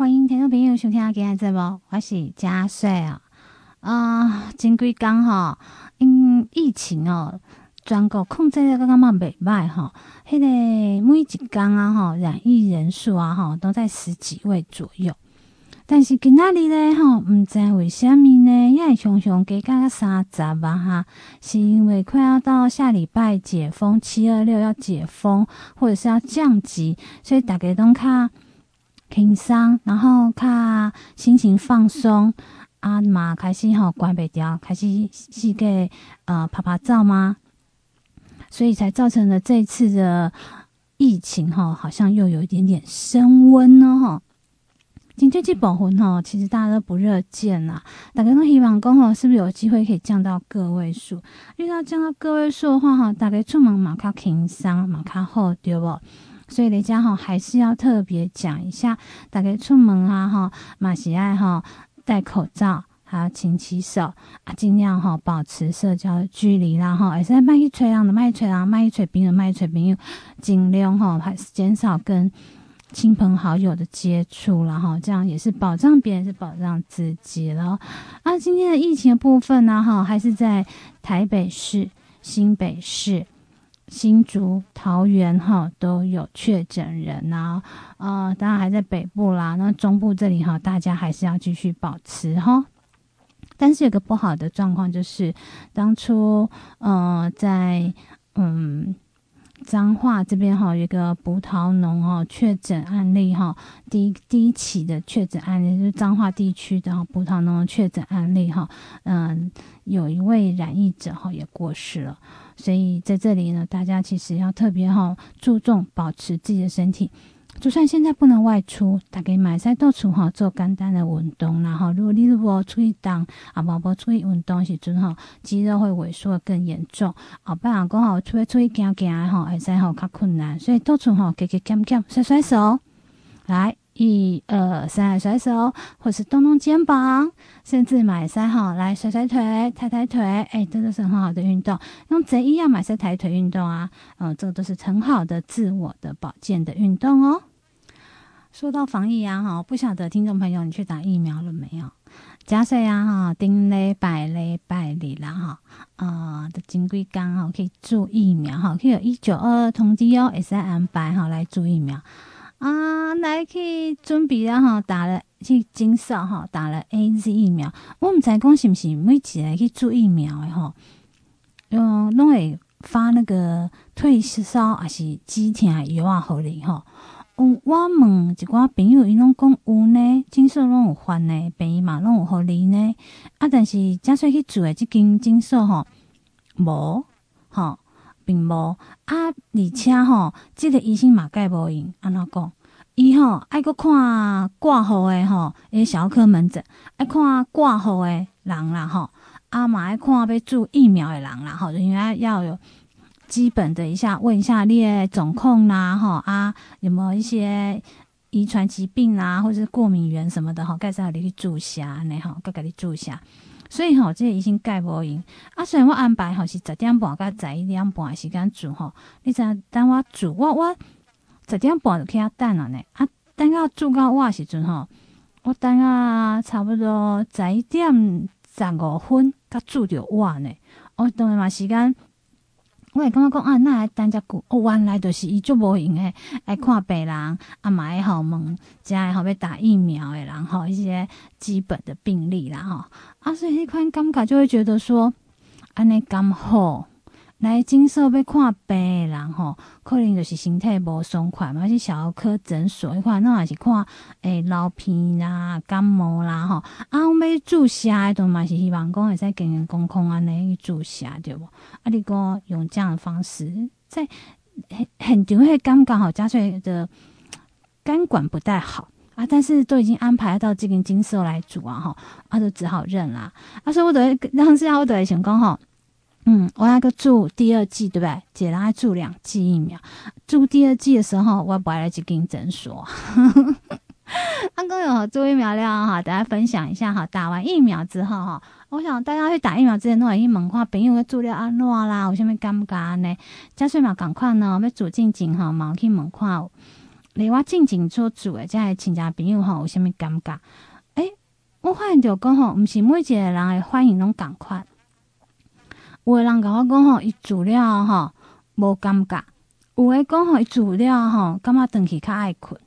欢迎听众朋友收听今日节目，我是佳穗啊。啊，前几天哈，因疫情哦，全国控制得刚刚嘛袂歹哈。迄个每一天啊哈，染疫人数啊哈，都在十几位左右。但是今仔日咧吼，毋知为虾米呢，也会常常加加三十啊哈，是因为快要到下礼拜解封，七二六要解封，或者是要降级，所以大家都较轻松，然后较心情放松啊嘛，开始吼关不掉，开始是个呃拍拍照吗？所以才造成了这次的疫情吼，好像又有一点点升温呢吼。经济部分吼，其实大家都不热见呐。大家都希望讲吼，是不是有机会可以降到个位数？遇到降到个位数的话，哈，大家出门嘛较轻松，嘛较好，对不？所以大家哈还是要特别讲一下，大家出门啊，哈，马喜爱哈戴口罩，还要勤洗手啊，尽量哈保持社交距离啦，哈，也是卖一吹啊，的卖一吹啊，卖一吹冰的，卖一吹朋友，尽量哈还是减少跟。亲朋好友的接触，啦哈这样也是保障别人，是保障自己了。啊，今天的疫情的部分呢，哈，还是在台北市、新北市、新竹、桃园，哈，都有确诊人呐。呃，当然还在北部啦，那中部这里哈，大家还是要继续保持哈。但是有个不好的状况就是，当初呃，在嗯。彰化这边哈有一个葡萄农哈确诊案例哈，第一第一起的确诊案例就是彰化地区的葡萄农确诊案例哈，嗯，有一位染疫者哈也过世了，所以在这里呢，大家其实要特别哈注重保持自己的身体。就算现在不能外出，大家买菜到处哈做简单的运动，然后如果你如果出去动啊，无无出去运动时阵哈，肌肉会萎缩更严重。后别人讲好，出去出去行行吼，会使吼较困难，所以到处吼加加减减甩甩手，来一二三甩手，或是动动肩膀，甚至买三哈来甩甩腿、抬抬腿，诶、欸，这都是很好的运动。用这一样买菜抬腿运动啊，嗯，这个都是很好的自我的保健的运动哦。说到防疫啊，哈，不晓得听众朋友你去打疫苗了没有？假设啊，哈，顶礼拜礼拜里啦，哈，啊，的金龟缸哈，可以注疫苗哈，可以有一九二二通知哦，SIM 白哈来注疫苗啊，来去准备了吼，打了去金色哈，打了 AZ 疫苗，我们在讲是不是每一个去做疫苗的吼，用拢会发那个退烧还是止痛药啊，好哩哈。我问一寡朋友，伊拢讲有呢，诊所拢有发呢，病嘛拢有互你呢。啊，但是假说去做的这间诊所吼，无，吼，并无啊，而且吼，这个医生嘛盖无用，安怎讲？伊吼爱搁看挂号的吼，诶，小儿科门诊爱看挂号的人啦，吼，啊嘛爱看要注疫苗的人啦，吼，因为要有。基本的一下，问一下你诶总控啦，吼啊，有没有一些遗传疾病啊，或者是过敏源什么的哈，介绍你去注下，你好，该甲你注下。所以吼，这个医生盖无用啊。虽然我安排吼是十点半到十一点半的时间煮吼，你知影等我煮，我我十点半就去遐等了呢。啊，等到煮到我时阵吼，我等啊差不多十一点十五分，才住着我呢。我当然嘛时间。我会感觉讲啊，那还等遮久，哦，原来就是伊足无闲诶，爱看病人，啊嘛爱好问，遮爱好要打疫苗诶，人，吼一些基本的病例啦，吼，啊，所以迄款感觉就会觉得说，安尼刚好。来诊所要看病的人吼，可能就是身体无爽快嘛，去小儿科诊所一块，那也是看诶、欸、流鼻啦、感冒啦吼。啊，我们注射的都嘛是希望讲会使健健康康安尼去注射对不？啊，你讲用这样的方式，在很很就会感觉好，加税的肝管不太好啊，但是都已经安排到这个诊所来住啊吼，啊就只好认啦。啊，所以我得当时我得想讲吼。嗯，我那个注第二剂，对不对？姐让他注两剂疫苗。注第二剂的时候，我不来去跟诊所。刚刚有注疫苗了哈，大家分享一下哈。打完疫苗之后哈，我想大家去打疫苗之前都有一问话，朋友个注了安怎啦？有啥物感觉呢？加岁嘛，赶快呢，要住进前哈，嘛去问看离我近近所住诶，即个亲戚朋友吼，有啥物感觉？诶、我发现着讲吼，毋是每一个人诶反应拢共款。有诶人甲我讲吼，伊住了吼无感觉；有诶讲吼，伊住了吼感觉转去较爱困。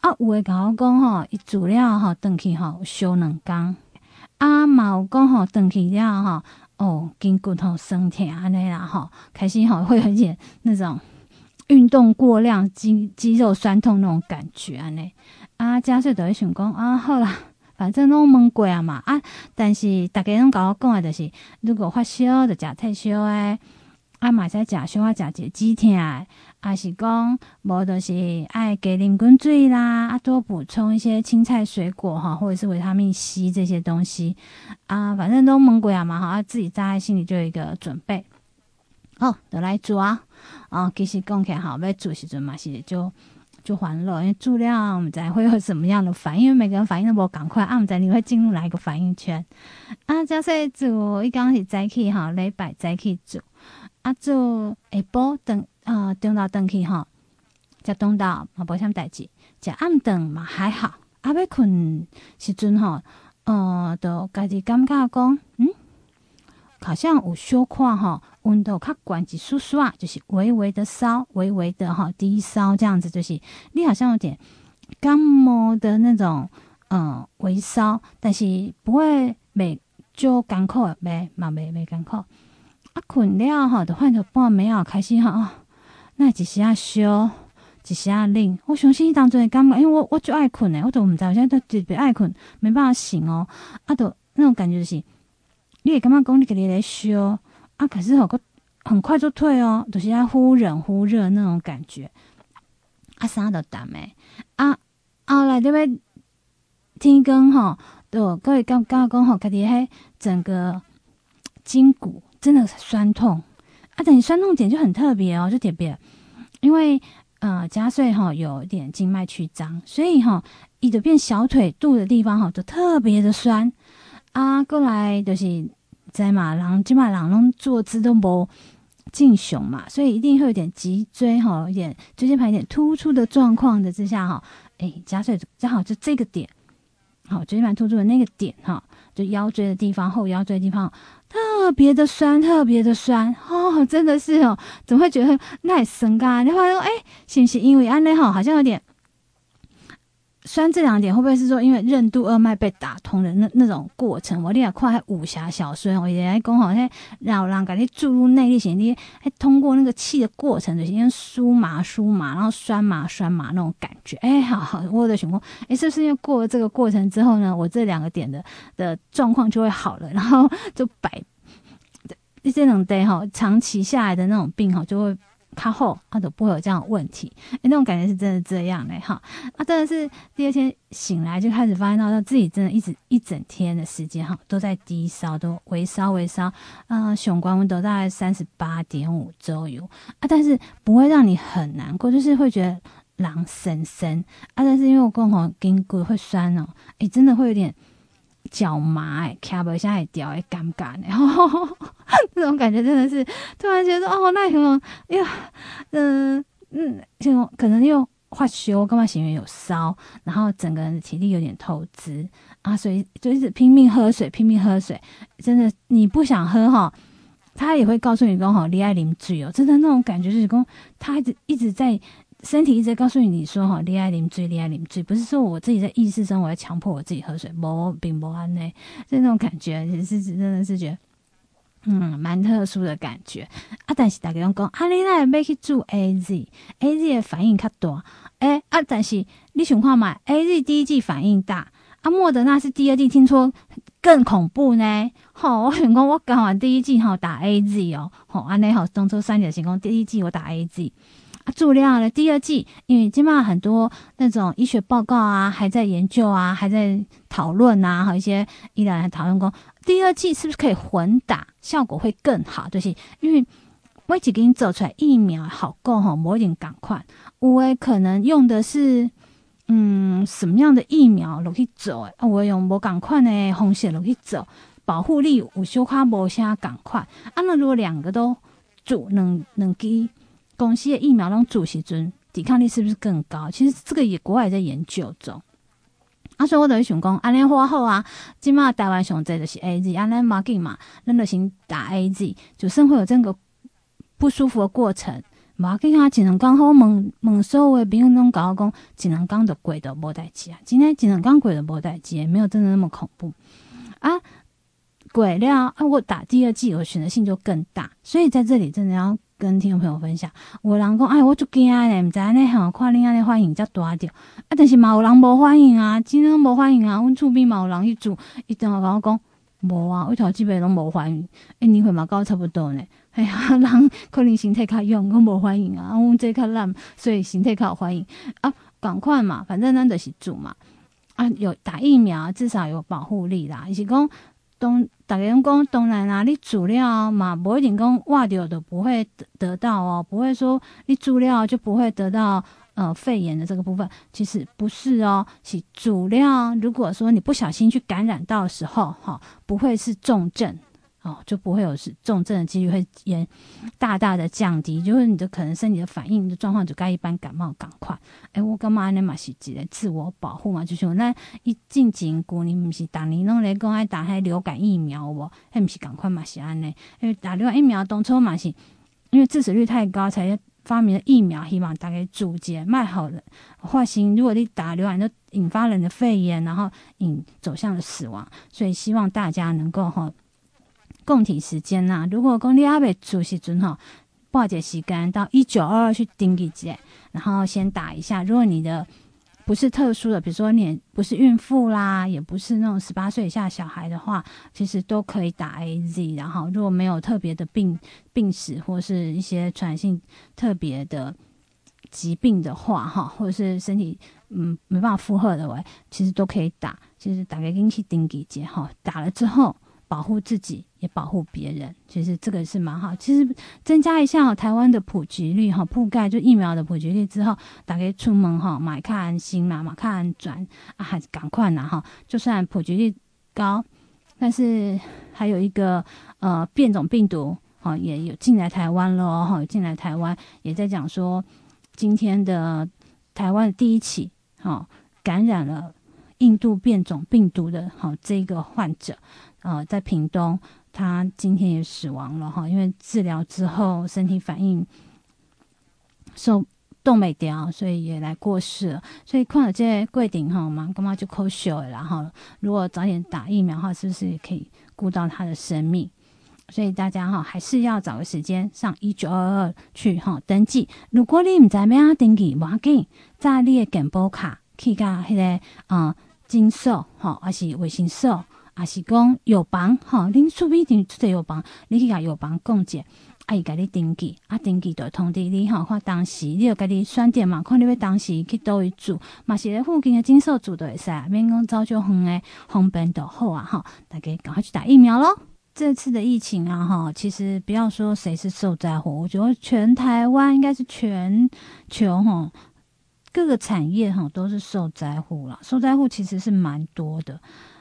啊，有诶甲我讲吼，伊住了吼转去吼烧两工。啊，嘛有讲吼转去了吼，哦，筋骨头酸痛安尼啦吼，开始吼会有一点那种。运动过量，肌肌肉酸痛那种感觉安尼啊，加岁都会想讲啊，好啦，反正拢问过啊嘛啊，但是大家拢甲我讲的就是，如果发烧就食退烧诶，啊嘛使食小可食一个止痛诶，啊是讲无就是爱加啉滚水啦，啊多补充一些青菜水果哈，或者是维他命 C 这些东西啊，反正都问过啊嘛，好啊，自己在心里就有一个准备。好，就来做啊！啊，其实讲起来，好，要做时阵嘛是就就欢乐，因为做了我们才会有什么样的反应，因为每个人反应都无赶快，啊，我们知你会进入哪一个反应圈啊？假设做，伊刚是早起哈，礼拜早起做，啊做下晡等啊，中昼等去哈，食中昼嘛无啥代志，食暗顿嘛还好，啊要困时阵吼，呃，就家己感觉讲，嗯。好像有小可哈，温度较悬一丝丝啊，就是微微的烧，微微的哈低烧这样子，就是你好像有点感冒的那种，嗯，微烧，但是不会没就干口没嘛没没干口啊，困了哈，就换成半暝啊，开始哈啊，那一时啊烧，一时啊冷，我相信当中的感觉，因为我我就爱困诶，我都唔知道，我现在都特别爱困，没办法醒哦，啊，都那种感觉就是。你会感觉讲你给你来烧啊，可是好个很快就退哦，就是要忽冷忽热那种感觉，啊啥都打没，啊后来这边天光吼，都各位刚刚讲吼，家己迄整个筋骨真的酸痛。啊，等于酸痛点就很特别哦，就特别，因为呃加岁吼有一点静脉曲张，所以吼伊就变小腿肚的地方吼就特别的酸。啊，过来就是。在嘛，人基本上人拢坐姿都无正常嘛，所以一定会有点脊椎哈，有点椎间盘有点突出的状况的之下哈，哎，加岁正好就这个点，好椎间盘突出的那个点哈，就腰椎的地方，后腰椎的地方特别的酸，特别的酸哦，真的是哦，怎么会觉得那酸嘎？你话说哎，是不是因为安内哈，好像有点。酸这两点会不会是说，因为任督二脉被打通的那那种过程？我你也看武侠小说，我也来讲好像让让给你注入内力，先你哎通过那个气的过程，就先酥麻酥麻，然后酸麻酸麻那种感觉。哎，好好，我的情况，哎，是不是因为过了这个过程之后呢，我这两个点的的状况就会好了，然后就摆这种对哈，长期下来的那种病哈就会。他后他都不会有这样的问题，哎，那种感觉是真的这样嘞，哈，啊，真的是第二天醒来就开始发现到他自己真的一直一整天的时间哈都在低烧，都微烧微烧，啊，胸关温度大概三十八点五左右啊，但是不会让你很难过，就是会觉得狼森森啊，但是因为我刚好筋骨会酸哦，哎，真的会有点。脚麻哎，卡不下来掉哎，尴尬哎，这种感觉真的是突然觉得哦，那种哎呀，嗯嗯，就可能又发烧，干嘛行为有烧，然后整个人的体力有点透支啊，所以就一直拼命喝水，拼命喝水，真的你不想喝哈，他也会告诉你说哈，你爱啉水哦，真的那种感觉就是说，他一直一直在。身体一直告诉你，你说哈，恋爱啉水，恋爱啉水，不是说我自己在意识中我要强迫我自己喝水，无并无安内，就那种感觉，也是真的是觉得，嗯，蛮特殊的感觉。啊。但是大家拢讲，啊，你那要去做 AZ，AZ 的反应较大，诶、啊，但是你想看嘛，AZ 第一季反应大，啊，莫德纳是第二季，听说更恐怖呢。吼，我想讲，我刚完第一季吼打 AZ 哦，吼安内吼当初三节情况，第一季我打 A Z 注料的第二剂，因为基本上很多那种医学报告啊，还在研究啊，还在讨论啊，和一些医疗人讨论过，第二剂是不是可以混打，效果会更好？就是因为我已经给你走出来疫苗好够哈，我一点赶快，我也可能用的是嗯什么样的疫苗落去走？啊，我用无赶快的方式落去走，保护力有小可无啥赶快。啊，那如果两个都做，能能给。公司的疫苗拢做时阵，抵抗力是不是更高？其实这个也国外也在研究中。啊，所以我等于想讲，安尼花后啊，今嘛台湾上这就是 A Z，安尼马吉嘛，那就先打 A Z，就算会有这个不舒服的过程。马吉啊，只能刚好问问所有的朋友拢甲我讲，只能讲的鬼都无代志啊，今天只能讲鬼都无代志，也没有真的那么恐怖啊。鬼了啊，我打第二剂，我选择性就更大，所以在这里真的要。跟听众朋友分享，有人讲，哎，我就惊嘞，唔知安尼吼，看恁安尼反应才大着，啊，但是嘛有人无反应啊，真正无反应啊，阮厝边嘛有人去住，伊正好甲我讲，无啊，我头基本拢无反应，一，年岁嘛到差不多呢，哎呀，人可能身体较勇，我无反应啊，阮这较懒，所以身体较有反应啊，赶快嘛，反正咱就是住嘛，啊，有打疫苗至少有保护力啦，伊是讲。东大家讲，当然啦，你煮料嘛，不一定讲挖掉的不会得得到哦，不会说你煮料就不会得到呃肺炎的这个部分，其实不是哦，是煮料，如果说你不小心去感染到的时候，哈、不会是重症。哦，就不会有是重症的几率会也大大的降低，就是你的可能身体的反应的状况就该一般感冒赶快。哎、我干嘛呢嘛是一个自我保护嘛，就是那一进前过年不是当年拢来讲爱打迄流感疫苗无，还不是赶快嘛是安尼，因为打流感疫苗当初嘛是因为致死率太高才发明了疫苗，希望大家阻截卖好了化型。如果你打流感就引发了你的肺炎，然后引走向了死亡，所以希望大家能够哈。共体时间呐、如果讲你还没出时阵吼，报一时间到一九二二去登记一下，然后先打一下。如果你的不是特殊的，比如说你不是孕妇啦，也不是那种十八岁以下小孩的话，其实都可以打 AZ。然后如果没有特别的病病史或是一些传染性特别的疾病的话，哈，或者是身体嗯没办法负荷的喂，其实都可以打。其实打个进去登记一下哈，打了之后。保护自己也保护别人，其实这个是蛮好。其实增加一下台湾的普及率哈，覆盖就疫苗的普及率之后，大家出门哈买看安心嘛，买看转啊，还是赶快拿哈。就算普及率高，但是还有一个呃变种病毒哈也有进来台湾了哈，进来台湾也在讲说，今天的台湾的第一起哈感染了印度变种病毒的哈这个患者。呃，在屏东，他今天也死亡了哈，因为治疗之后身体反应受冻没掉，所以也来过世了。所以看了这柜顶哈我们，干嘛就扣血了哈？如果早点打疫苗的话，是不是也可以顾到他的生命？所以大家哈还是要找个时间上一九二二去哈登记。如果你唔知咩啊登记，冇要紧，在你的健保卡去加迄个啊金寿哈，还是卫生所。也是讲药房，吼，恁厝边一定出个药房，你去甲药房讲者，啊伊甲你登记，啊登记就通知你，吼，看当时你就家己选点嘛，看你要当时去倒位住，嘛是咧附近的诊所住都会使，免讲走就远诶，方便就好啊，吼，大家赶快去打疫苗咯。这次的疫情啊，哈，其实不要说谁是受灾户，我觉得全台湾应该是全球哈各个产业哈都是受灾户了，受灾户其实是蛮多的。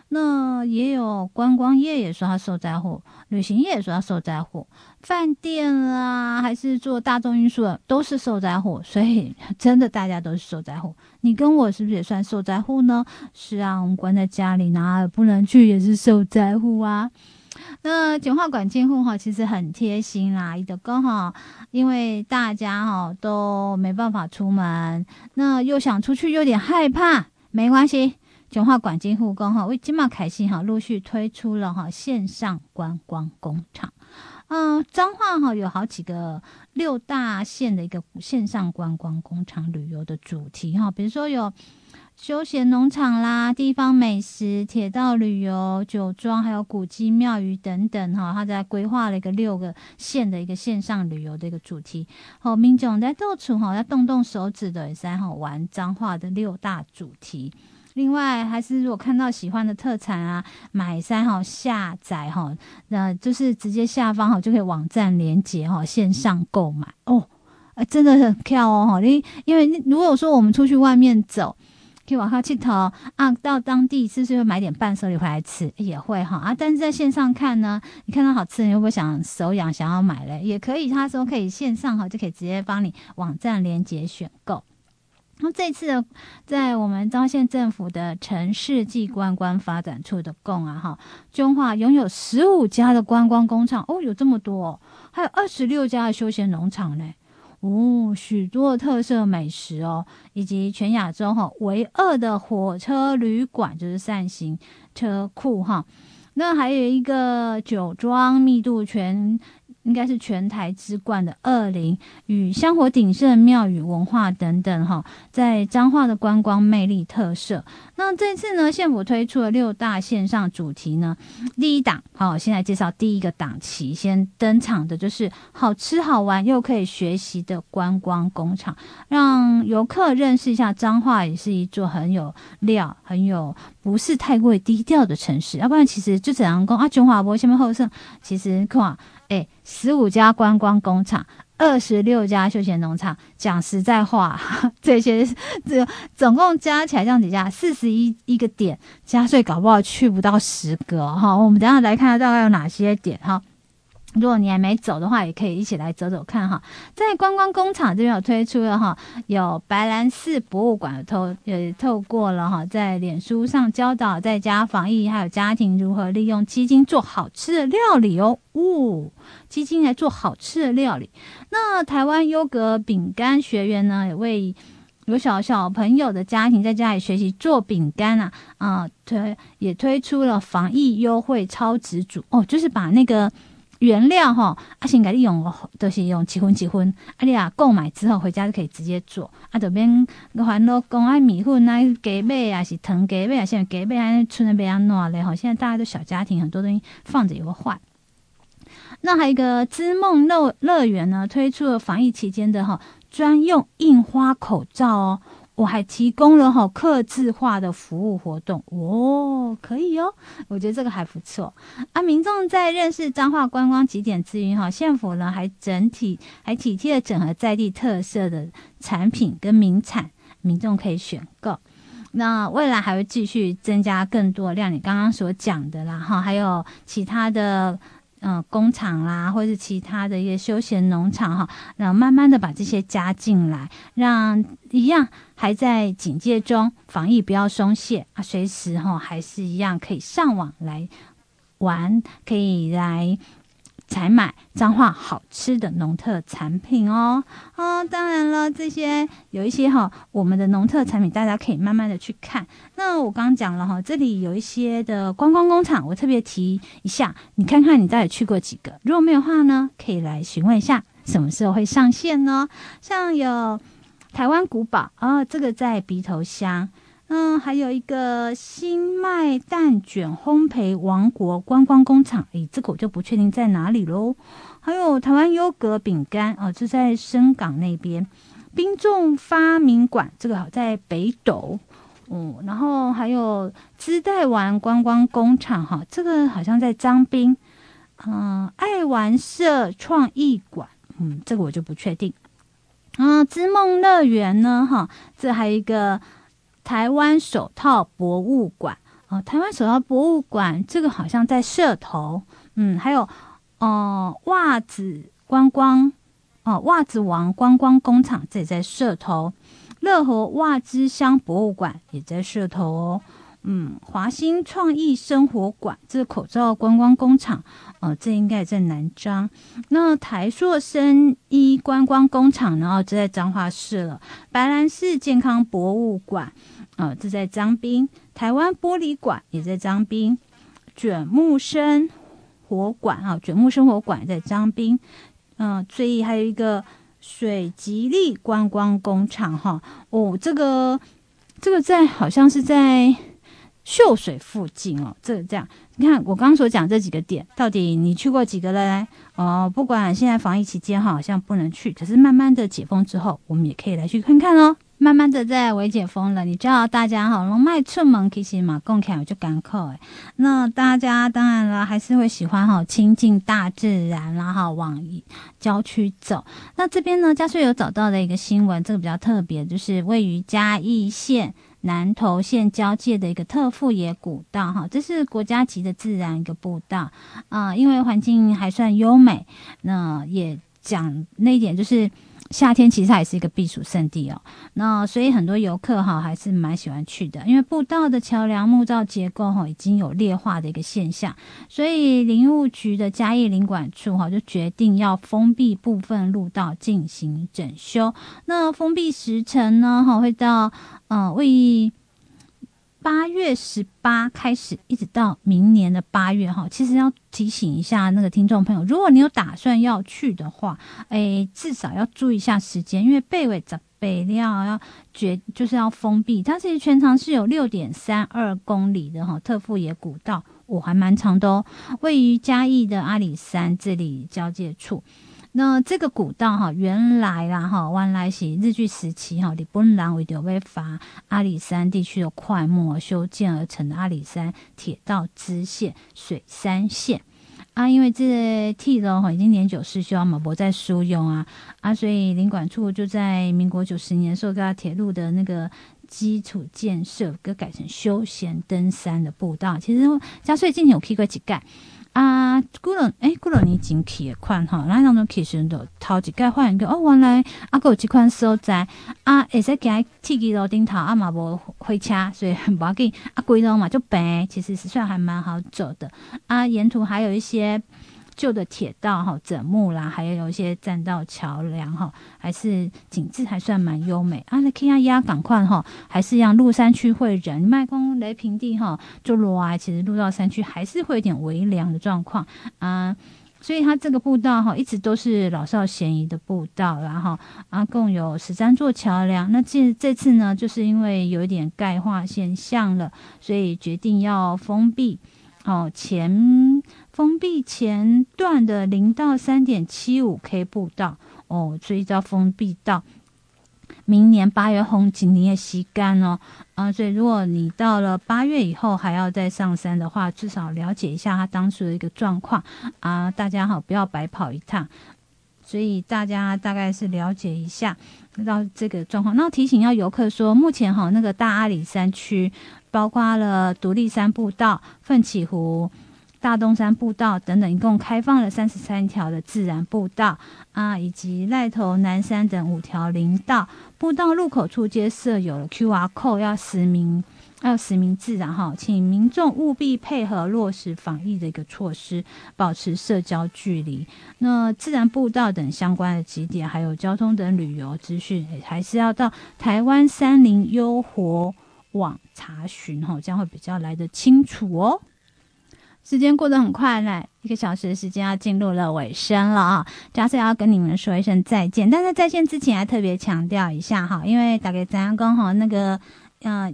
那也有观光业也说他受灾户，旅行业也说他受灾户，饭店啊，还是做大众运输的都是受灾户，所以 真的大家都是受灾户。你跟我是不是也算受灾户呢？是啊，我们关在家里哪儿不能去也是受灾户啊。那简化管监护哈，其实很贴心啦，伊就刚好，因为大家哈都没办法出门，那又想出去又，有点害怕，没关系。简化管金护工哈，为今嘛开心哈，陆续推出了哈线上观光工厂。嗯，彰化哈有好几个六大线的一个线上观光工厂旅游的主题哈，比如说有休闲农场啦、地方美食、铁道旅游、酒庄，还有古迹庙宇等等哈。他在规划了一个六个线的一个线上旅游的一个主题。好，民众在到处哈要动动手指的在哈玩彰化的六大主题。另外，还是如果看到喜欢的特产啊，买三号下载哈，那就是直接下方哈就可以网站连接哈，线上购买哦，啊真的很漂哦哈。你因为如果说我们出去外面走，可以往下去投啊，到当地是不是会买点伴手礼回来吃？也会哈啊，但是在线上看呢，你看到好吃，你会不会想手痒想要买嘞？也可以，他说可以线上哈，就可以直接帮你网站连接选购。那这次在我们彰县政府的城市暨观光发展处的贡啊哈，彰化拥有十五家的观光工厂哦，有这么多，哦，还有二十六家的休闲农场呢，哦，许多特色美食哦，以及全亚洲哈唯二的火车旅馆，就是扇形车库哈，那还有一个酒庄密度全。应该是全台之冠的二林与香火鼎盛庙宇文化等等哈，在彰化的观光魅力特色。那这次呢，县府推出了六大线上主题呢。第一档，好，先来介绍第一个档期，先登场的就是好吃好玩又可以学习的观光工厂，让游客认识一下彰化也是一座很有料、很有不是太过于低调的城市。要不然，其实就这样讲啊，中华博前面后胜，其实看。哎，十五家观光工厂，二十六家休闲农场。讲实在话，这些这总共加起来这样子加四十一一个点，加税搞不好去不到十个哈。我们等下来看下大概有哪些点哈。如果你还没走的话，也可以一起来走走看哈。在观光工厂这边有推出了哈，有白兰寺博物馆透也透过了哈，在脸书上教导在家防疫还有家庭如何利用鸡精做好吃的料理哦。呜，鸡精来做好吃的料理。那台湾优格饼干学员呢，也为有小小朋友的家庭在家里学习做饼干啊啊推也推出了防疫优惠超值组哦，就是把那个。原料哈，啊，先给你用，都、就是用几分几分。啊，你啊购买之后回家就可以直接做。啊，这边烦恼讲爱米粉啊，鸡尾啊，是糖鸡尾啊，现在鸡尾啊，存的比较暖嘞哈。现在大家都小家庭，很多东西放着也会坏。那还有一个织梦乐乐园呢，推出了防疫期间的哈专用印花口罩哦。我还提供了哈客制化的服务活动哦，可以哦，我觉得这个还不错啊。民众在认识彰化观光景点之余哈，县府呢还整体还体贴的整合在地特色的产品跟名产，民众可以选购。那未来还会继续增加更多量，你刚刚所讲的啦哈，还有其他的。嗯，工厂啦，或是其他的一些休闲农场哈，然后慢慢的把这些加进来，让一样还在警戒中，防疫不要松懈啊，随时哈还是一样可以上网来玩，可以来。采买彰化好吃的农特产品哦，哦，当然了，这些有一些哈，我们的农特产品大家可以慢慢的去看。那我刚讲了哈，这里有一些的观光工厂，我特别提一下，你看看你到底去过几个？如果没有话呢，可以来询问一下什么时候会上线呢？像有台湾古堡，哦，这个在鼻头乡。嗯，还有一个新麦蛋卷烘焙王国观光工厂，诶，这个我就不确定在哪里喽。还有台湾优格饼干哦，就在深港那边。冰种发明馆，这个好在北斗。嗯，然后还有织带丸观光工厂，哈，这个好像在彰滨。嗯，爱玩社创意馆，嗯，这个我就不确定。啊，织梦乐园呢，哈，这还有一个。台湾手套博物馆。哦，台湾手套博物馆这个好像在社头，嗯，还有哦、袜子观光哦，袜子王观光工厂这也在社头，乐和袜之乡博物馆也在社头哦，嗯，华新创意生活馆这个口罩观光工厂哦，这应该在南彰，那台塑生医观光工厂呢，哦，这在彰化市了，白兰市健康博物馆。啊、这在彰滨，台湾玻璃馆也在彰滨，卷木生活馆啊，卷木生活馆在彰滨，嗯，所以还有一个水吉利观光工厂哈，哦，这个这个在好像是在秀水附近哦，这这样，你看我刚刚所讲这几个点，到底你去过几个了嘞？哦，不管现在防疫期间哈，好像不能去，可是慢慢的解封之后，我们也可以来去看看哦。慢慢的在微解封了，你知道大家哈，龙脉出门其实嘛，共看我就赶口哎。那大家当然了，还是会喜欢哈亲近大自然，然后往郊区走。那这边呢，嘉穗有找到的一个新闻，这个比较特别，就是位于嘉义县南投县交界的一个特富野古道哈，这是国家级的自然一个步道啊，因为环境还算优美，那也讲那一点就是。夏天其实它也是一个避暑胜地哦，那所以很多游客哈还是蛮喜欢去的，因为步道的桥梁木造结构哈已经有劣化的一个现象，所以林务局的嘉义林管处哈就决定要封闭部分路道进行整修。那封闭时程呢哈会到呃为八月十八开始，一直到明年的八月哈。其实要提醒一下那个听众朋友，如果你有打算要去的话，诶，至少要注意一下时间，因为北纬在北料要绝就是要封闭。它其实全长是有六点三二公里的哈，特富野古道，我、还蛮长的哦，位于嘉义的阿里山这里交界处。那这个古道哈，原来啦哈，原来是日据时期哈，日本人为了要伐阿里山地区的桧木而修建而成的阿里山铁道支线水山线啊，因为这铁路哈已经年久失修嘛，不再输用啊啊，所以林管处就在民国九十年受到铁路的那个基础建设，给改成休闲登山的步道。其实嘉穗今年有去过几盖。啊，古人诶，古人你进去的款哈，那当中其实都头一盖发现个哦，原来啊，阁有即款所在啊，会使行铁机路顶头啊嘛无火车，所以很要紧啊，规路嘛就平，其实是算还蛮好走的啊，沿途还有一些。旧的铁道哈，枕木啦，还有有一些栈道桥梁哈，还是景致还算蛮优美啊。那看下压赶快哈，还是让入山区会人麦公雷平地哈，就落啊，其实入到山区还是会有点微凉的状况啊。所以它这个步道哈，一直都是老少咸宜的步道，然后啊，共有十三座桥梁。那这这次呢，就是因为有一点钙化现象了，所以决定要封闭哦前。封闭前段的零到三点七五 K 步道哦，所以要封闭到明年八月红景你也吸干哦啊，所以如果你到了八月以后还要再上山的话，至少了解一下他当初的一个状况啊，大家好，不要白跑一趟。所以大家大概是了解一下到这个状况。那提醒要游客说，目前哈那个大阿里山区包括了独立山步道、奋起湖。大东山步道等等，一共开放了三十三条的自然步道啊，以及赖头南山等五条林道。步道入口处皆设有了 QR code，要实名，要实名制，然后请民众务必配合落实防疫的一个措施，保持社交距离。那自然步道等相关的景点，还有交通等旅游资讯，还是要到台湾山林优活网查询，哈，这样会比较来得清楚哦。时间过得很快嘞，一个小时的时间要进入了尾声了啊！嘉穗要跟你们说一声再见，但在再见之前，还特别强调一下哈，因为大概怎样讲哈，那个嗯，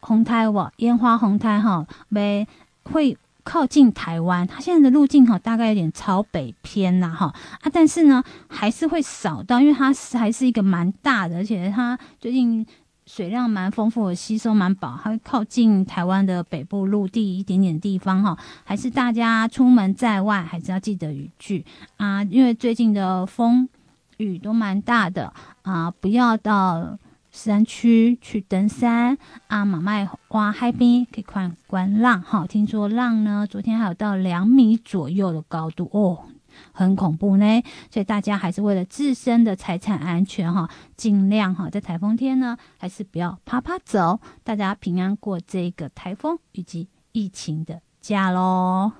红台哇，烟花红台哈，没会靠近台湾，它现在的路径哈，大概有点朝北偏呐哈啊，但是呢，还是会扫到，因为它还是一个蛮大的，而且它最近。水量蛮丰富，吸收蛮饱，还会靠近台湾的北部陆地一点点地方哈，还是大家出门在外还是要记得雨具啊，因为最近的风雨都蛮大的啊，不要到山区去登山啊，马麦花海边可以看观浪哈，听说浪呢昨天还有到两米左右的高度哦。很恐怖呢，所以大家还是为了自身的财产安全哈，尽量哈在台风天呢，还是不要趴趴走，大家平安过这个台风以及疫情的假喽。